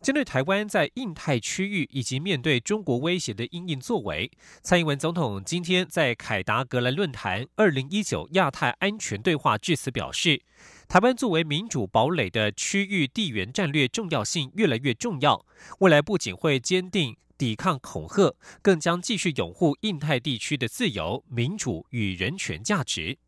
针对台湾在印太区域以及面对中国威胁的应应作为，蔡英文总统今天在凯达格兰论坛二零一九亚太安全对话致辞表示，台湾作为民主堡垒的区域地缘战略重要性越来越重要，未来不仅会坚定抵抗恐吓，更将继续拥护印太地区的自由、民主与人权价值。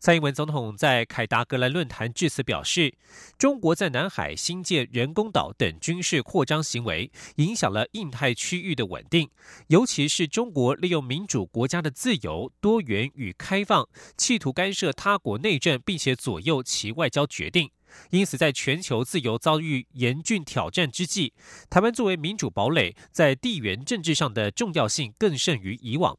蔡英文总统在凯达格兰论坛致辞表示，中国在南海新建人工岛等军事扩张行为，影响了印太区域的稳定，尤其是中国利用民主国家的自由、多元与开放，企图干涉他国内政，并且左右其外交决定。因此，在全球自由遭遇严峻挑战之际，台湾作为民主堡垒，在地缘政治上的重要性更胜于以往。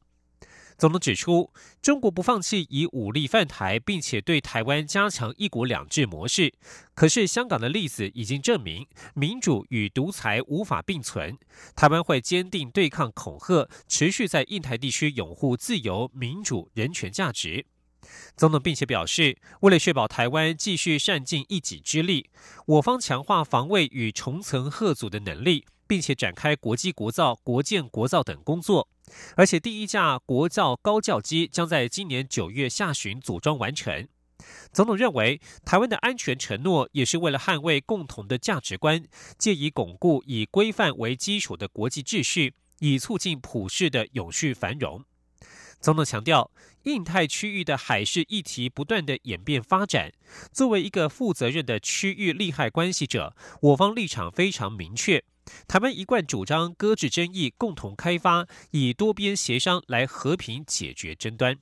总统指出，中国不放弃以武力犯台，并且对台湾加强一国两制模式。可是，香港的例子已经证明，民主与独裁无法并存。台湾会坚定对抗恐吓，持续在印太地区拥护自由、民主、人权价值。总统并且表示，为了确保台湾继续善尽一己之力，我方强化防卫与重层贺阻的能力。并且展开国际国造、国建国造等工作，而且第一架国造高教机将在今年九月下旬组装完成。总统认为，台湾的安全承诺也是为了捍卫共同的价值观，借以巩固以规范为基础的国际秩序，以促进普世的永续繁荣。总统强调，印太区域的海事议题不断的演变发展，作为一个负责任的区域利害关系者，我方立场非常明确。台湾一贯主张搁置争议，共同开发，以多边协商来和平解决争端。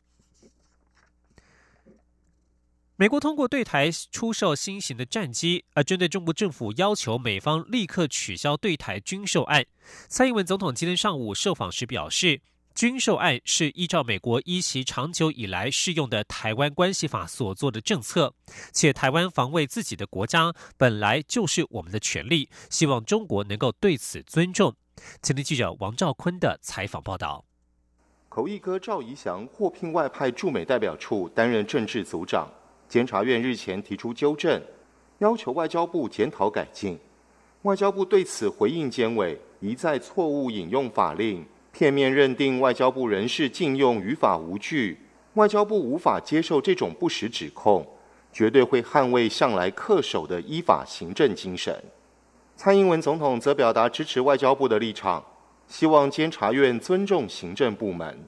美国通过对台出售新型的战机，而针对中国政府要求美方立刻取消对台军售案，蔡英文总统今天上午受访时表示。军售案是依照美国依其长久以来适用的《台湾关系法》所做的政策，且台湾防卫自己的国家本来就是我们的权利，希望中国能够对此尊重。前天记者王兆坤的采访报道。口译哥赵怡翔获聘外派驻美代表处担任政治组长，监察院日前提出纠正，要求外交部检讨改进。外交部对此回应监委，一再错误引用法令。片面认定外交部人士禁用于法无据，外交部无法接受这种不实指控，绝对会捍卫向来恪守的依法行政精神。蔡英文总统则表达支持外交部的立场，希望监察院尊重行政部门。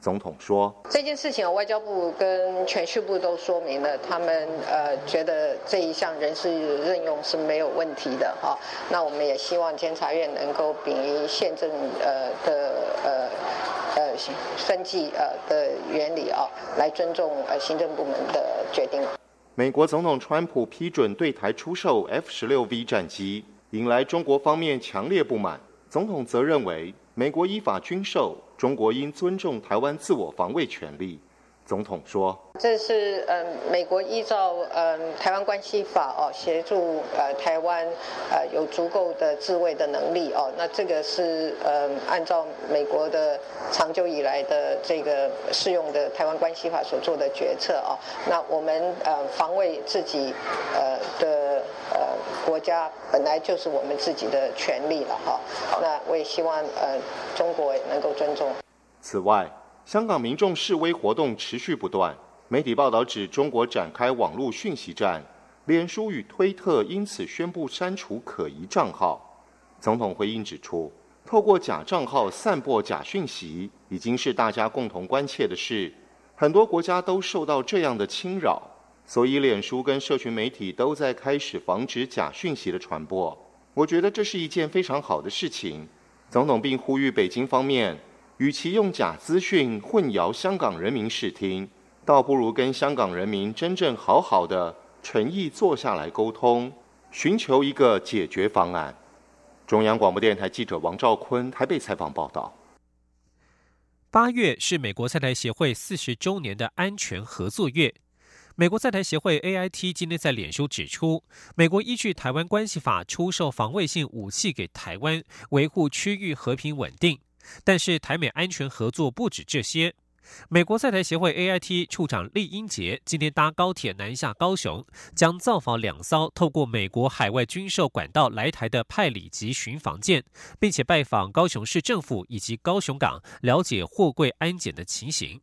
总统说：“这件事情，外交部跟全序部都说明了，他们呃觉得这一项人事任用是没有问题的哈。那我们也希望监察院能够秉于宪政呃的呃呃分际呃的原理啊，来尊重呃行政部门的决定。”美国总统川普批准对台出售 F 十六 V 战机，引来中国方面强烈不满。总统则认为，美国依法军售。中国应尊重台湾自我防卫权利，总统说：“这是嗯，美国依照嗯《台湾关系法》哦，协助呃台湾呃有足够的自卫的能力哦。那这个是嗯按照美国的长久以来的这个适用的《台湾关系法》所做的决策哦。那我们呃防卫自己呃的呃国家本来就是我们自己的权利了哈。那我也希望呃中国能够尊重。”此外，香港民众示威活动持续不断。媒体报道指，中国展开网络讯息战，脸书与推特因此宣布删除可疑账号。总统回应指出，透过假账号散播假讯息，已经是大家共同关切的事。很多国家都受到这样的侵扰，所以脸书跟社群媒体都在开始防止假讯息的传播。我觉得这是一件非常好的事情。总统并呼吁北京方面。与其用假资讯混淆香港人民视听，倒不如跟香港人民真正好好的诚意坐下来沟通，寻求一个解决方案。中央广播电台记者王兆坤台北采访报道。八月是美国在台协会四十周年的安全合作月。美国在台协会 AIT 今天在脸书指出，美国依据《台湾关系法》出售防卫性武器给台湾，维护区域和平稳定。但是台美安全合作不止这些。美国在台协会 AIT 处长厉英杰今天搭高铁南下高雄，将造访两艘透过美国海外军售管道来台的派里级巡防舰，并且拜访高雄市政府以及高雄港，了解货柜安检的情形。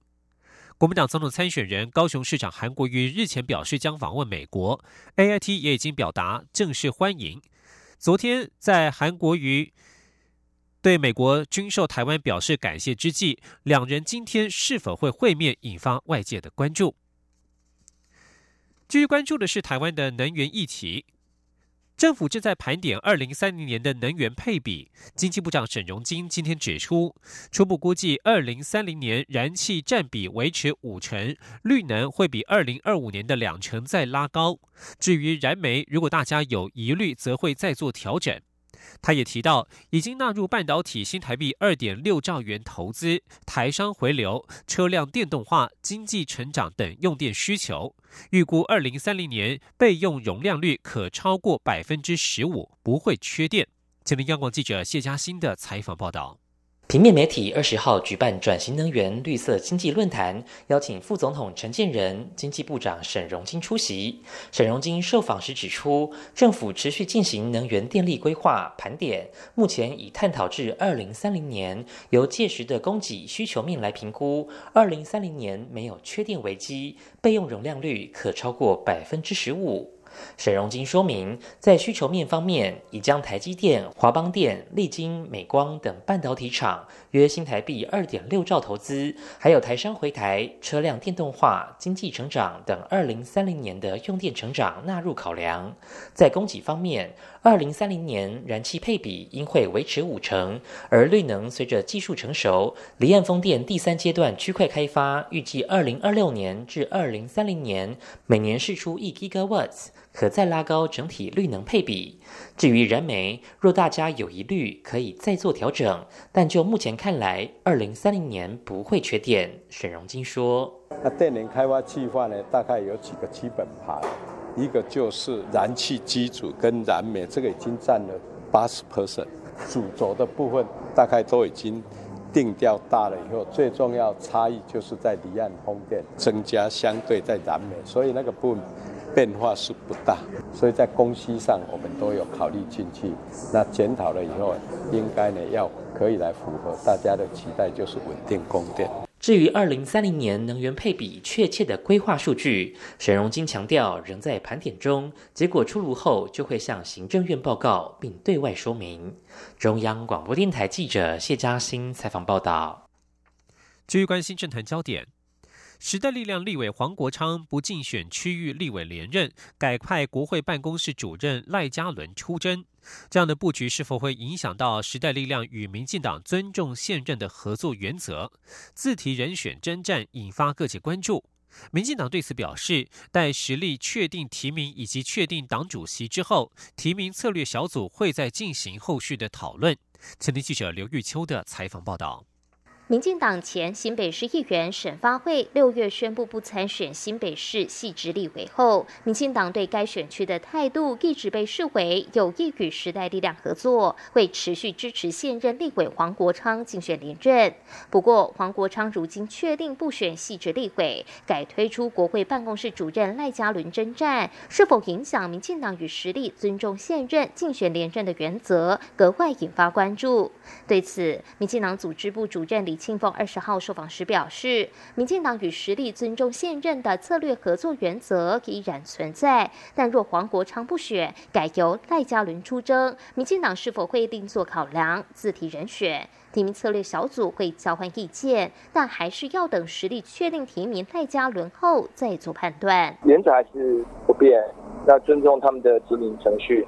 国民党总统参选人高雄市长韩国瑜日前表示将访问美国，A I T 也已经表达正式欢迎。昨天在韩国瑜对美国军售台湾表示感谢之际，两人今天是否会会面，引发外界的关注。继续关注的是台湾的能源议题。政府正在盘点二零三零年的能源配比。经济部长沈荣金今天指出，初步估计二零三零年燃气占比维持五成，绿能会比二零二五年的两成再拉高。至于燃煤，如果大家有疑虑，则会再做调整。他也提到，已经纳入半导体新台币二点六兆元投资、台商回流、车辆电动化、经济成长等用电需求，预估二零三零年备用容量率可超过百分之十五，不会缺电。吉林央广记者谢嘉欣的采访报道。平面媒体二十号举办转型能源绿色经济论坛，邀请副总统陈建仁、经济部长沈荣金出席。沈荣金受访时指出，政府持续进行能源电力规划盘点，目前已探讨至二零三零年，由届时的供给需求面来评估，二零三零年没有缺电危机，备用容量率可超过百分之十五。沈荣金说明，在需求面方面，已将台积电、华邦电、力晶、美光等半导体厂约新台币二点六兆投资，还有台商回台、车辆电动化、经济成长等二零三零年的用电成长纳入考量。在供给方面，二零三零年燃气配比应会维持五成，而绿能随着技术成熟，离岸风电第三阶段区块开发，预计二零二六年至二零三零年每年释出一 gigawatts。可再拉高整体绿能配比。至于燃煤，若大家有疑虑，可以再做调整。但就目前看来，二零三零年不会缺电。沈荣金说：“那电能开发计划呢？大概有几个基本盘，一个就是燃气机组跟燃煤，这个已经占了八十 percent。主轴的部分大概都已经定调大了以后，最重要差异就是在离岸风电增加，相对在燃煤，所以那个部分。”变化是不大，所以在供需上我们都有考虑进去。那检讨了以后，应该呢要可以来符合大家的期待，就是稳定供电。至于二零三零年能源配比确切的规划数据，沈荣金强调仍在盘点中，结果出炉后就会向行政院报告并对外说明。中央广播电台记者谢嘉欣采访报道。继续关心政坛焦点。时代力量立委黄国昌不竞选区域立委连任，改派国会办公室主任赖嘉伦出征。这样的布局是否会影响到时代力量与民进党尊重现任的合作原则？自提人选征战，引发各界关注。民进党对此表示，待实力确定提名以及确定党主席之后，提名策略小组会再进行后续的讨论。前天记者刘玉秋的采访报道。民进党前新北市议员沈发慧六月宣布不参选新北市系直立委后，民进党对该选区的态度一直被视为有意与时代力量合作，会持续支持现任立委黄国昌竞选连任。不过，黄国昌如今确定不选系直立委，改推出国会办公室主任赖嘉伦征战，是否影响民进党与实力尊重现任竞选连任的原则，格外引发关注。对此，民进党组织部主任李。庆丰二十号受访时表示，民进党与实力尊重现任的策略合作原则依然存在，但若黄国昌不选，改由赖嘉伦出征，民进党是否会另作考量，自提人选？提名策略小组会交换意见，但还是要等实力确定提名赖嘉伦后再做判断。原则还是不变，要尊重他们的提名程序。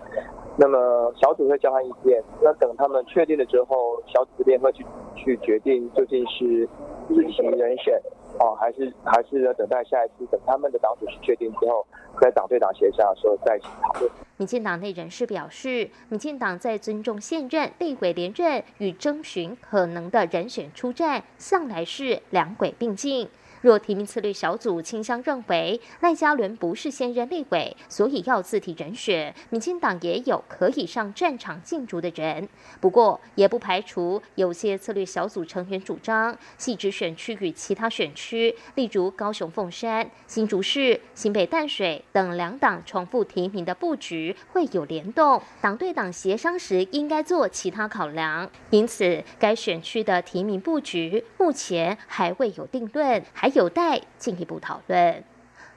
那么小组会交换意见，那等他们确定了之后，小组这边会去去决定究竟是自行人选，哦，还是还是要等待下一次，等他们的党主席确定之后，在党对党协商的时候再一起讨论。民进党内人士表示，民进党在尊重现任立委连任与征询可能的人选出战，向来是两轨并进。若提名策略小组倾向认为赖嘉伦不是现任立委，所以要自提人选，民进党也有可以上战场竞逐的人。不过，也不排除有些策略小组成员主张，细致选区与其他选区，例如高雄凤山、新竹市、新北淡水等两党重复提名的布局会有联动，党对党协商时应该做其他考量。因此，该选区的提名布局目前还未有定论，还。还有待进一步讨论。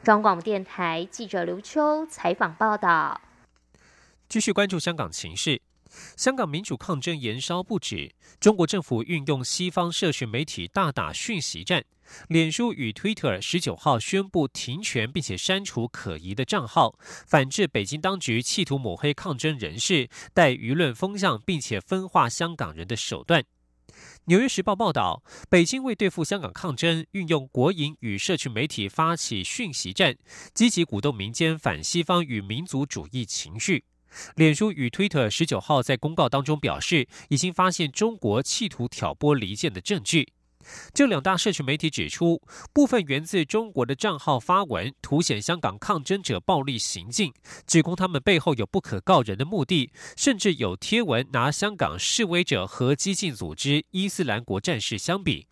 中广电台记者刘秋采访报道。继续关注香港情势，香港民主抗争延烧不止，中国政府运用西方社群媒体大打讯息战。脸书与 Twitter 十九号宣布停权，并且删除可疑的账号，反制北京当局企图抹黑抗争人士、带舆论风向，并且分化香港人的手段。纽约时报报道，北京为对付香港抗争，运用国营与社区媒体发起讯息战，积极鼓动民间反西方与民族主义情绪。脸书与 Twitter 十九号在公告当中表示，已经发现中国企图挑拨离间的证据。这两大社群媒体指出，部分源自中国的账号发文，凸显香港抗争者暴力行径，指控他们背后有不可告人的目的，甚至有贴文拿香港示威者和激进组织伊斯兰国战士相比。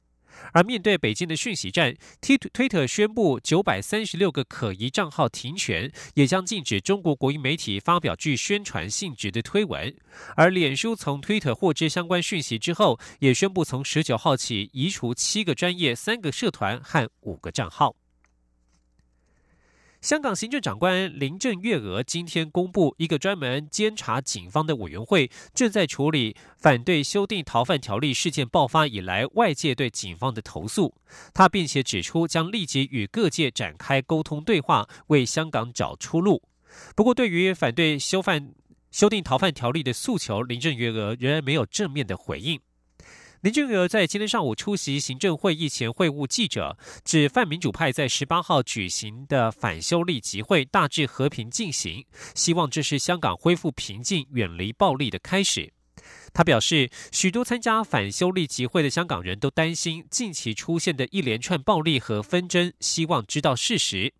而面对北京的讯息战推推特宣布九百三十六个可疑账号停权，也将禁止中国国营媒体发表具宣传性质的推文。而脸书从推特获知相关讯息之后，也宣布从十九号起移除七个专业、三个社团和五个账号。香港行政长官林郑月娥今天公布，一个专门监察警方的委员会正在处理反对修订逃犯条例事件爆发以来外界对警方的投诉。他并且指出，将立即与各界展开沟通对话，为香港找出路。不过，对于反对修犯修订逃犯条例的诉求，林郑月娥仍然没有正面的回应。林郑月娥在今天上午出席行政会议前会晤记者，指泛民主派在十八号举行的反修例集会大致和平进行，希望这是香港恢复平静、远离暴力的开始。他表示，许多参加反修例集会的香港人都担心近期出现的一连串暴力和纷争，希望知道事实。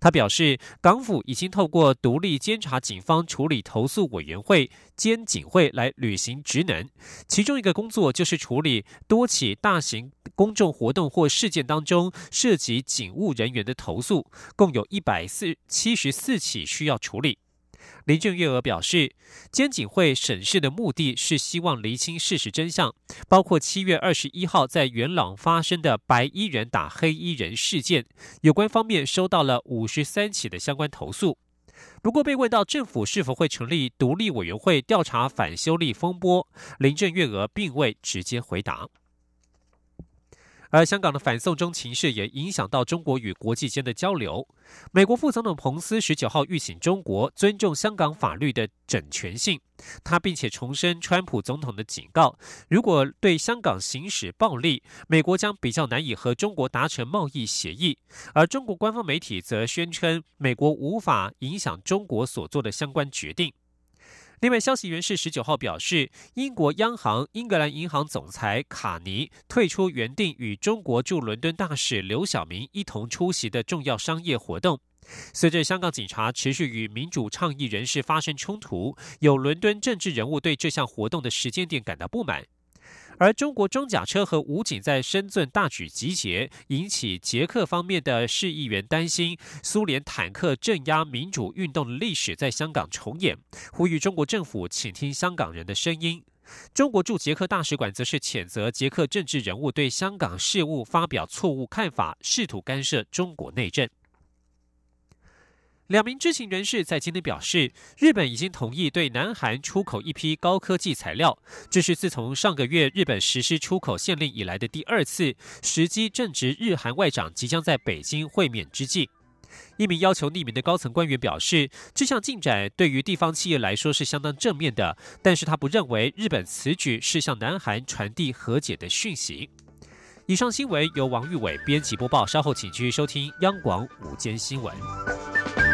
他表示，港府已经透过独立监察警方处理投诉委员会兼警会来履行职能，其中一个工作就是处理多起大型公众活动或事件当中涉及警务人员的投诉，共有一百四七十四起需要处理。林郑月娥表示，监警会审视的目的是希望厘清事实真相，包括七月二十一号在元朗发生的白衣人打黑衣人事件，有关方面收到了五十三起的相关投诉。不过，被问到政府是否会成立独立委员会调查反修例风波，林郑月娥并未直接回答。而香港的反送中情势也影响到中国与国际间的交流。美国副总统彭斯十九号预请中国尊重香港法律的整全性，他并且重申川普总统的警告：如果对香港行使暴力，美国将比较难以和中国达成贸易协议。而中国官方媒体则宣称，美国无法影响中国所做的相关决定。另外，消息人士十九号表示，英国央行英格兰银行总裁卡尼退出原定与中国驻伦敦大使刘晓明一同出席的重要商业活动。随着香港警察持续与民主倡议人士发生冲突，有伦敦政治人物对这项活动的时间点感到不满。而中国装甲车和武警在深圳大举集结，引起捷克方面的市议员担心苏联坦克镇压民主运动的历史在香港重演，呼吁中国政府倾听香港人的声音。中国驻捷克大使馆则是谴责捷克政治人物对香港事务发表错误看法，试图干涉中国内政。两名知情人士在今天表示，日本已经同意对南韩出口一批高科技材料，这是自从上个月日本实施出口限令以来的第二次，时机正值日韩外长即将在北京会面之际。一名要求匿名的高层官员表示，这项进展对于地方企业来说是相当正面的，但是他不认为日本此举是向南韩传递和解的讯息。以上新闻由王玉伟编辑播报，稍后请继续收听央广午间新闻。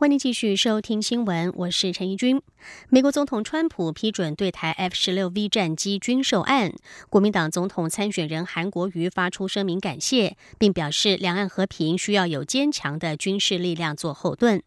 欢迎继续收听新闻，我是陈怡君。美国总统川普批准对台 F 十六 V 战机军售案，国民党总统参选人韩国瑜发出声明感谢，并表示两岸和平需要有坚强的军事力量做后盾。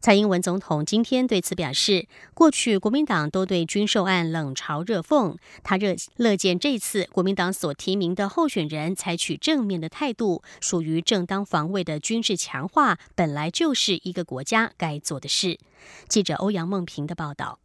蔡英文总统今天对此表示，过去国民党都对军售案冷嘲热讽，他热乐见这次国民党所提名的候选人采取正面的态度，属于正当防卫的军事强化，本来就是一个国家该做的事。记者欧阳梦平的报道。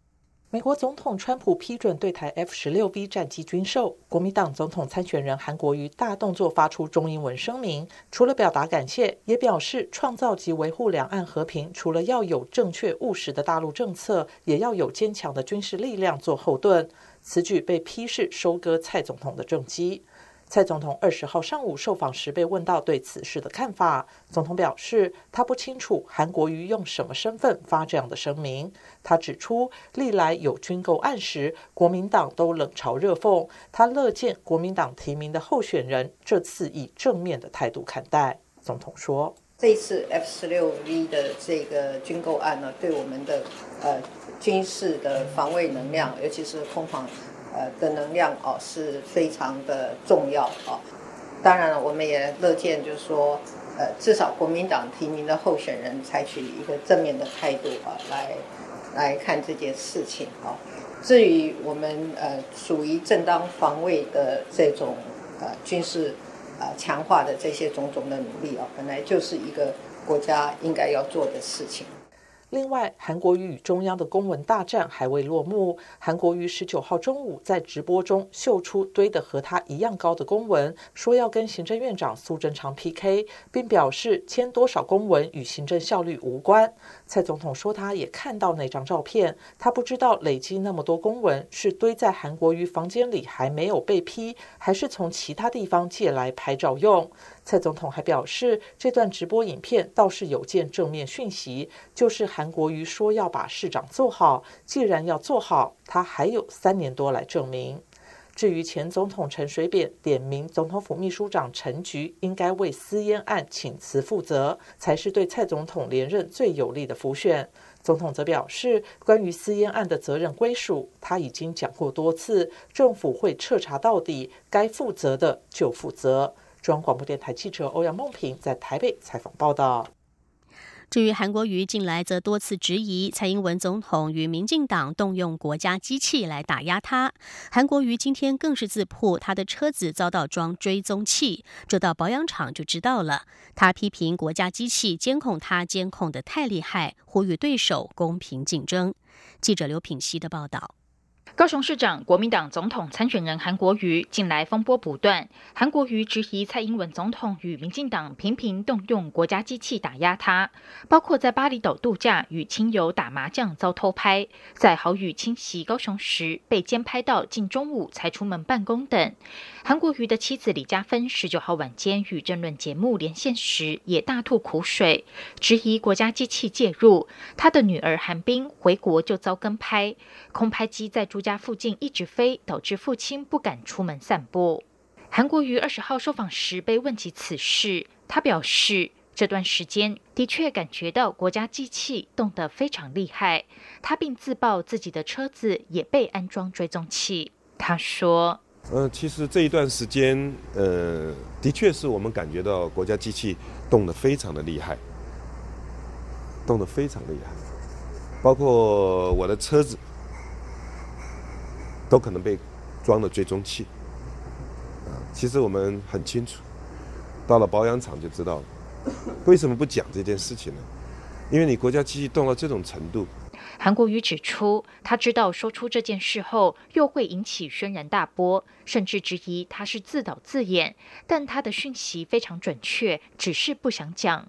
美国总统川普批准对台 F 十六 B 战机军售，国民党总统参选人韩国瑜大动作发出中英文声明，除了表达感谢，也表示创造及维护两岸和平，除了要有正确务实的大陆政策，也要有坚强的军事力量做后盾。此举被批示收割蔡总统的政绩。蔡总统二十号上午受访时被问到对此事的看法，总统表示他不清楚韩国瑜用什么身份发这样的声明。他指出，历来有军购案时，国民党都冷嘲热讽，他乐见国民党提名的候选人这次以正面的态度看待。总统说：“这一次 F 十六 V 的这个军购案呢，对我们的呃军事的防卫能量，尤其是空防。”呃的能量哦是非常的重要哦，当然了，我们也乐见就是说，呃，至少国民党提名的候选人采取一个正面的态度啊，来来看这件事情啊。至于我们呃属于正当防卫的这种呃军事啊强化的这些种种的努力啊，本来就是一个国家应该要做的事情。另外，韩国瑜与中央的公文大战还未落幕。韩国瑜十九号中午在直播中秀出堆得和他一样高的公文，说要跟行政院长苏贞昌 PK，并表示签多少公文与行政效率无关。蔡总统说他也看到那张照片，他不知道累积那么多公文是堆在韩国瑜房间里还没有被批，还是从其他地方借来拍照用。蔡总统还表示，这段直播影片倒是有件正面讯息，就是韩国瑜说要把市长做好。既然要做好，他还有三年多来证明。至于前总统陈水扁点名总统府秘书长陈菊应该为私烟案请辞负责，才是对蔡总统连任最有利的辅选。总统则表示，关于私烟案的责任归属，他已经讲过多次，政府会彻查到底，该负责的就负责。中央广播电台记者欧阳梦平在台北采访报道。至于韩国瑜近来则多次质疑蔡英文总统与民进党动用国家机器来打压他。韩国瑜今天更是自曝他的车子遭到装追踪器，这到保养厂就知道了。他批评国家机器监控他监控的太厉害，呼吁对手公平竞争。记者刘品希的报道。高雄市长、国民党总统参选人韩国瑜近来风波不断。韩国瑜质疑蔡英文总统与民进党频频动用国家机器打压他，包括在巴厘岛度假与亲友打麻将遭偷拍，在豪雨侵袭高雄时被监拍到近中午才出门办公等。韩国瑜的妻子李嘉芬十九号晚间与政论节目连线时，也大吐苦水，质疑国家机器介入。他的女儿韩冰回国就遭跟拍，空拍机在住家附近一直飞，导致父亲不敢出门散步。韩国瑜二十号受访时被问及此事，他表示这段时间的确感觉到国家机器动得非常厉害。他并自曝自己的车子也被安装追踪器。他说：“呃，其实这一段时间，呃，的确是我们感觉到国家机器动得非常的厉害，动得非常厉害，包括我的车子。”都可能被装了追踪器，啊，其实我们很清楚，到了保养厂就知道了。为什么不讲这件事情呢？因为你国家机器动到这种程度。韩国瑜指出，他知道说出这件事后又会引起轩然大波，甚至质疑他是自导自演，但他的讯息非常准确，只是不想讲。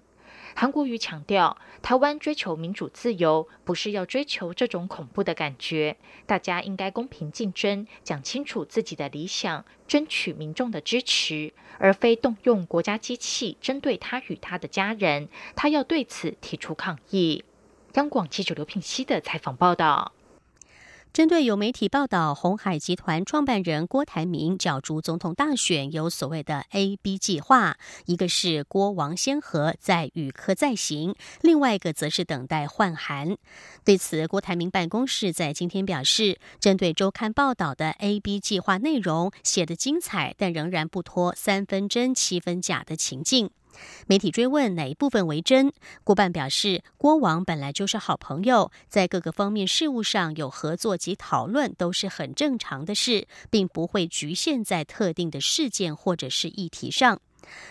韩国瑜强调，台湾追求民主自由，不是要追求这种恐怖的感觉。大家应该公平竞争，讲清楚自己的理想，争取民众的支持，而非动用国家机器针对他与他的家人。他要对此提出抗议。央广记者刘品熙的采访报道。针对有媒体报道，红海集团创办人郭台铭角逐总统大选有所谓的 A、B 计划，一个是郭王先河在与科在行，另外一个则是等待换韩。对此，郭台铭办公室在今天表示，针对周刊报道的 A、B 计划内容写得精彩，但仍然不脱三分真七分假的情境。媒体追问哪一部分为真，郭办表示，郭王本来就是好朋友，在各个方面事务上有合作及讨论都是很正常的事，并不会局限在特定的事件或者是议题上。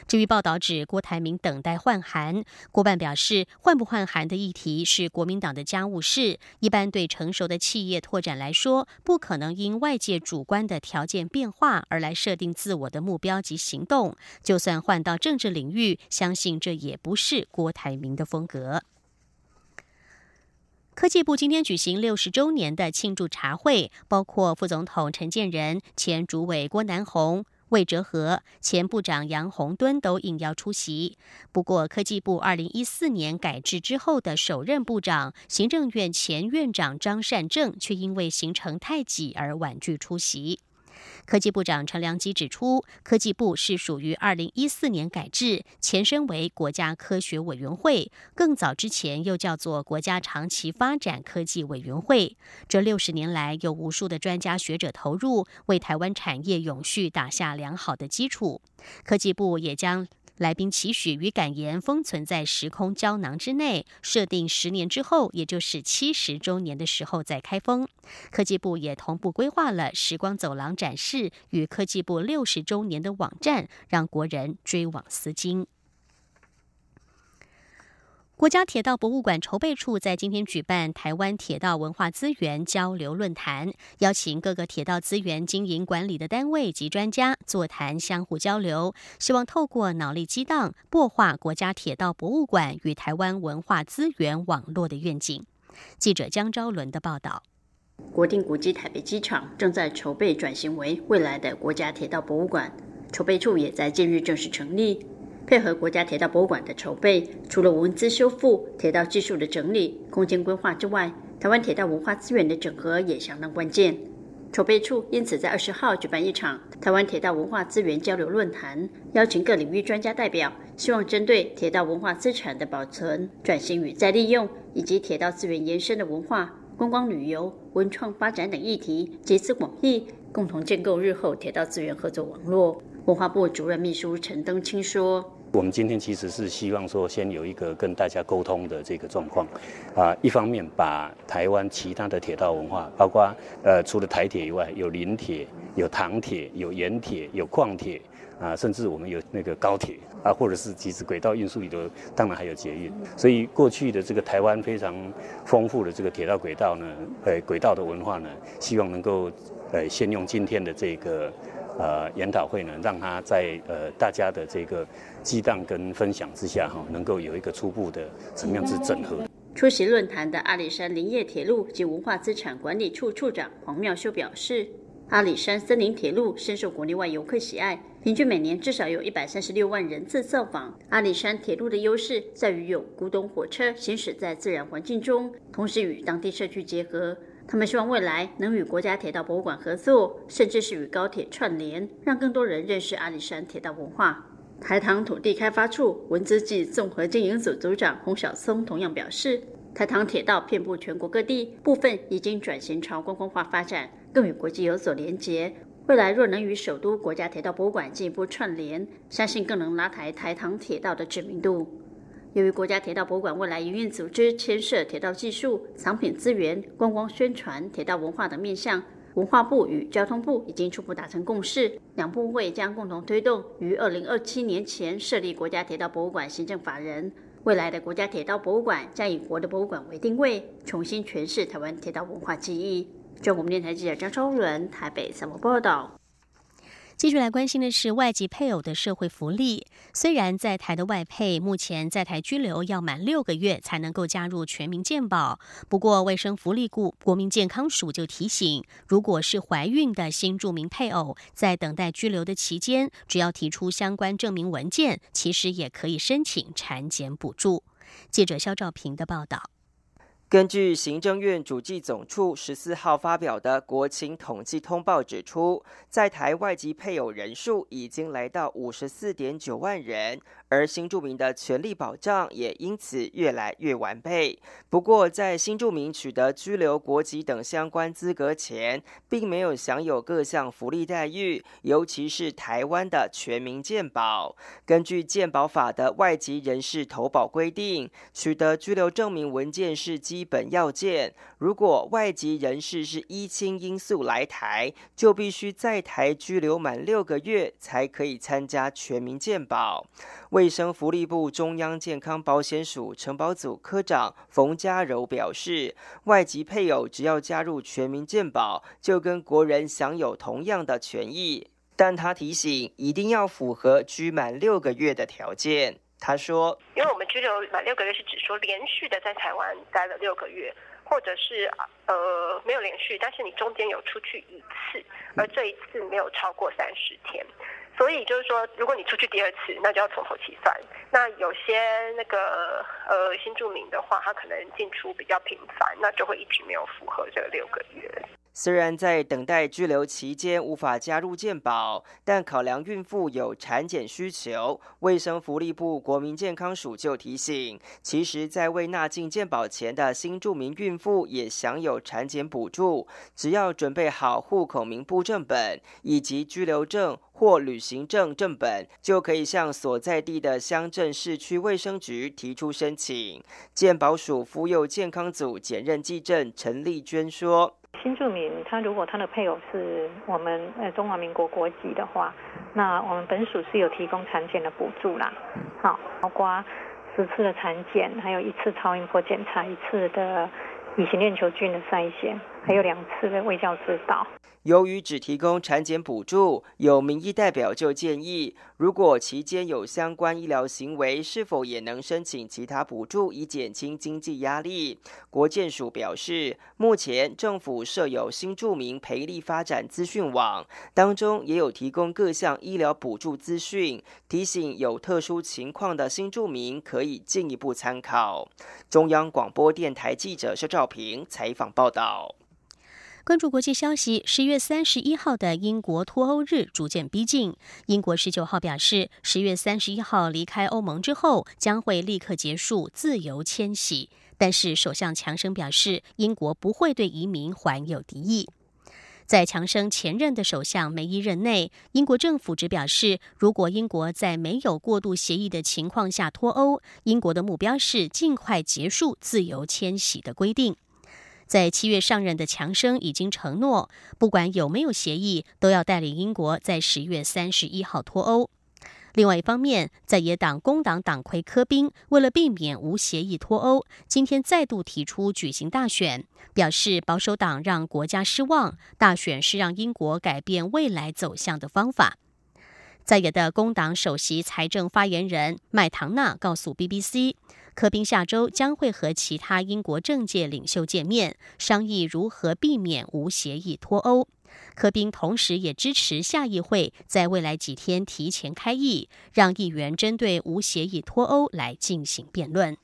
至于报道指郭台铭等待换韩，郭办表示，换不换韩的议题是国民党的家务事。一般对成熟的企业拓展来说，不可能因外界主观的条件变化而来设定自我的目标及行动。就算换到政治领域，相信这也不是郭台铭的风格。科技部今天举行六十周年的庆祝茶会，包括副总统陈建仁、前主委郭南红。魏哲和前部长杨洪敦都应邀出席。不过，科技部二零一四年改制之后的首任部长、行政院前院长张善政，却因为行程太挤而婉拒出席。科技部长陈良基指出，科技部是属于二零一四年改制，前身为国家科学委员会，更早之前又叫做国家长期发展科技委员会。这六十年来，有无数的专家学者投入，为台湾产业永续打下良好的基础。科技部也将。来宾期许与感言封存在时空胶囊之内，设定十年之后，也就是七十周年的时候再开封。科技部也同步规划了时光走廊展示与科技部六十周年的网站，让国人追往丝巾。国家铁道博物馆筹备处在今天举办台湾铁道文化资源交流论坛，邀请各个铁道资源经营管理的单位及专家座谈，相互交流，希望透过脑力激荡，擘画国家铁道博物馆与台湾文化资源网络的愿景。记者江昭伦的报道：国定古迹台北机场正在筹备转型为未来的国家铁道博物馆，筹备处也在近日正式成立。配合国家铁道博物馆的筹备，除了文字修复、铁道技术的整理、空间规划之外，台湾铁道文化资源的整合也相当关键。筹备处因此在二十号举办一场台湾铁道文化资源交流论坛，邀请各领域专家代表，希望针对铁道文化资产的保存、转型与再利用，以及铁道资源延伸的文化、观光旅游、文创发展等议题，集思广益，共同建构日后铁道资源合作网络。文化部主任秘书陈登清说。我们今天其实是希望说，先有一个跟大家沟通的这个状况，啊，一方面把台湾其他的铁道文化，包括呃除了台铁以外，有林铁、有唐铁、有盐铁、有矿铁，啊，甚至我们有那个高铁啊，或者是其实轨道运输里头，当然还有捷运。所以过去的这个台湾非常丰富的这个铁道轨道呢，呃，轨道的文化呢，希望能够呃先用今天的这个。呃，研讨会呢，让他在呃大家的这个激荡跟分享之下，哈，能够有一个初步的怎么样子整合。出席论坛的阿里山林业铁路及文化资产管理处处长黄妙修表示，阿里山森林铁路深受国内外游客喜爱，平均每年至少有一百三十六万人次造访。阿里山铁路的优势在于有古董火车行驶在自然环境中，同时与当地社区结合。他们希望未来能与国家铁道博物馆合作，甚至是与高铁串联，让更多人认识阿里山铁道文化。台糖土地开发处文资暨综合经营组组长洪小松同样表示，台糖铁道遍布全国各地，部分已经转型朝观光化发展，更与国际有所连结。未来若能与首都国家铁道博物馆进一步串联，相信更能拉抬台糖铁道的知名度。由于国家铁道博物馆未来营运组织牵涉铁道技术、藏品资源、观光宣传、铁道文化等面向，文化部与交通部已经初步达成共识，两部会将共同推动于二零二七年前设立国家铁道博物馆行政法人。未来的国家铁道博物馆将以国的博物馆为定位，重新诠释台湾铁道文化记忆。中国电台记者张超伦台北采访报道。继续来关心的是外籍配偶的社会福利。虽然在台的外配目前在台居留要满六个月才能够加入全民健保，不过卫生福利部国民健康署就提醒，如果是怀孕的新住民配偶，在等待居留的期间，只要提出相关证明文件，其实也可以申请产检补助。记者肖兆平的报道。根据行政院主计总处十四号发表的国情统计通报指出，在台外籍配偶人数已经来到五十四点九万人。而新住民的权利保障也因此越来越完备。不过，在新住民取得居留国籍等相关资格前，并没有享有各项福利待遇，尤其是台湾的全民健保。根据健保法的外籍人士投保规定，取得居留证明文件是基基本要件。如果外籍人士是依亲因素来台，就必须在台居留满六个月，才可以参加全民健保。卫生福利部中央健康保险署承保组科长冯家柔表示，外籍配偶只要加入全民健保，就跟国人享有同样的权益。但他提醒，一定要符合居满六个月的条件。他说：“因为我们拘留满六个月，是指说连续的在台湾待了六个月，或者是呃没有连续，但是你中间有出去一次，而这一次没有超过三十天。”所以就是说，如果你出去第二次，那就要从头起算。那有些那个呃新住民的话，他可能进出比较频繁，那就会一直没有符合这六个月。虽然在等待拘留期间无法加入健保，但考量孕妇有产检需求，卫生福利部国民健康署就提醒，其实，在未纳进健保前的新住民孕妇也享有产检补助，只要准备好户口名簿正本以及居留证或旅行证正本，就可以向所在地的乡镇市区卫生局提出申请。健保署妇幼健康组检任技正陈丽娟说。新住民他如果他的配偶是我们呃中华民国国籍的话，那我们本署是有提供产检的补助啦，好，包括十次的产检，还有一次超音波检查，一次的乙型链球菌的筛选，还有两次的卫教指导。由于只提供产检补助，有民意代表就建议，如果期间有相关医疗行为，是否也能申请其他补助，以减轻经济压力？国建署表示，目前政府设有新住民培力发展资讯网，当中也有提供各项医疗补助资讯，提醒有特殊情况的新住民可以进一步参考。中央广播电台记者薛兆平采访报道。关注国际消息，十月三十一号的英国脱欧日逐渐逼近。英国十九号表示，十月三十一号离开欧盟之后，将会立刻结束自由迁徙。但是，首相强生表示，英国不会对移民怀有敌意。在强生前任的首相梅伊任内，英国政府只表示，如果英国在没有过渡协议的情况下脱欧，英国的目标是尽快结束自由迁徙的规定。在七月上任的强生已经承诺，不管有没有协议，都要带领英国在十月三十一号脱欧。另外一方面，在野党工党党魁科宾为了避免无协议脱欧，今天再度提出举行大选，表示保守党让国家失望，大选是让英国改变未来走向的方法。在野的工党首席财政发言人麦唐纳告诉 BBC。科宾下周将会和其他英国政界领袖见面，商议如何避免无协议脱欧。科宾同时也支持下议会在未来几天提前开议，让议员针对无协议脱欧来进行辩论。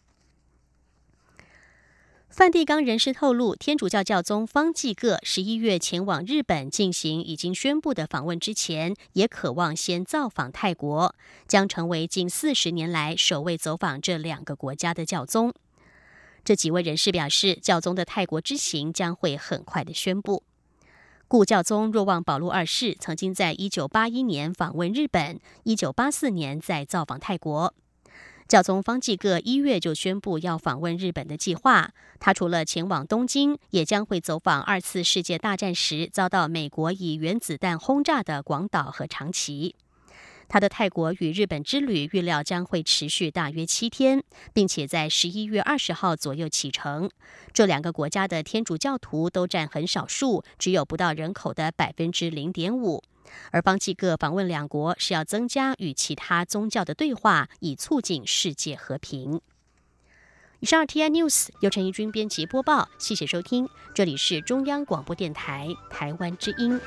梵蒂冈人士透露，天主教教宗方济各十一月前往日本进行已经宣布的访问之前，也渴望先造访泰国，将成为近四十年来首位走访这两个国家的教宗。这几位人士表示，教宗的泰国之行将会很快的宣布。故教宗若望保禄二世曾经在一九八一年访问日本，一九八四年再造访泰国。教宗方济各一月就宣布要访问日本的计划。他除了前往东京，也将会走访二次世界大战时遭到美国以原子弹轰炸的广岛和长崎。他的泰国与日本之旅预料将会持续大约七天，并且在十一月二十号左右启程。这两个国家的天主教徒都占很少数，只有不到人口的百分之零点五。而邦基各访问两国是要增加与其他宗教的对话，以促进世界和平。以上 T I News 由陈怡君编辑播报，谢谢收听，这里是中央广播电台台湾之音。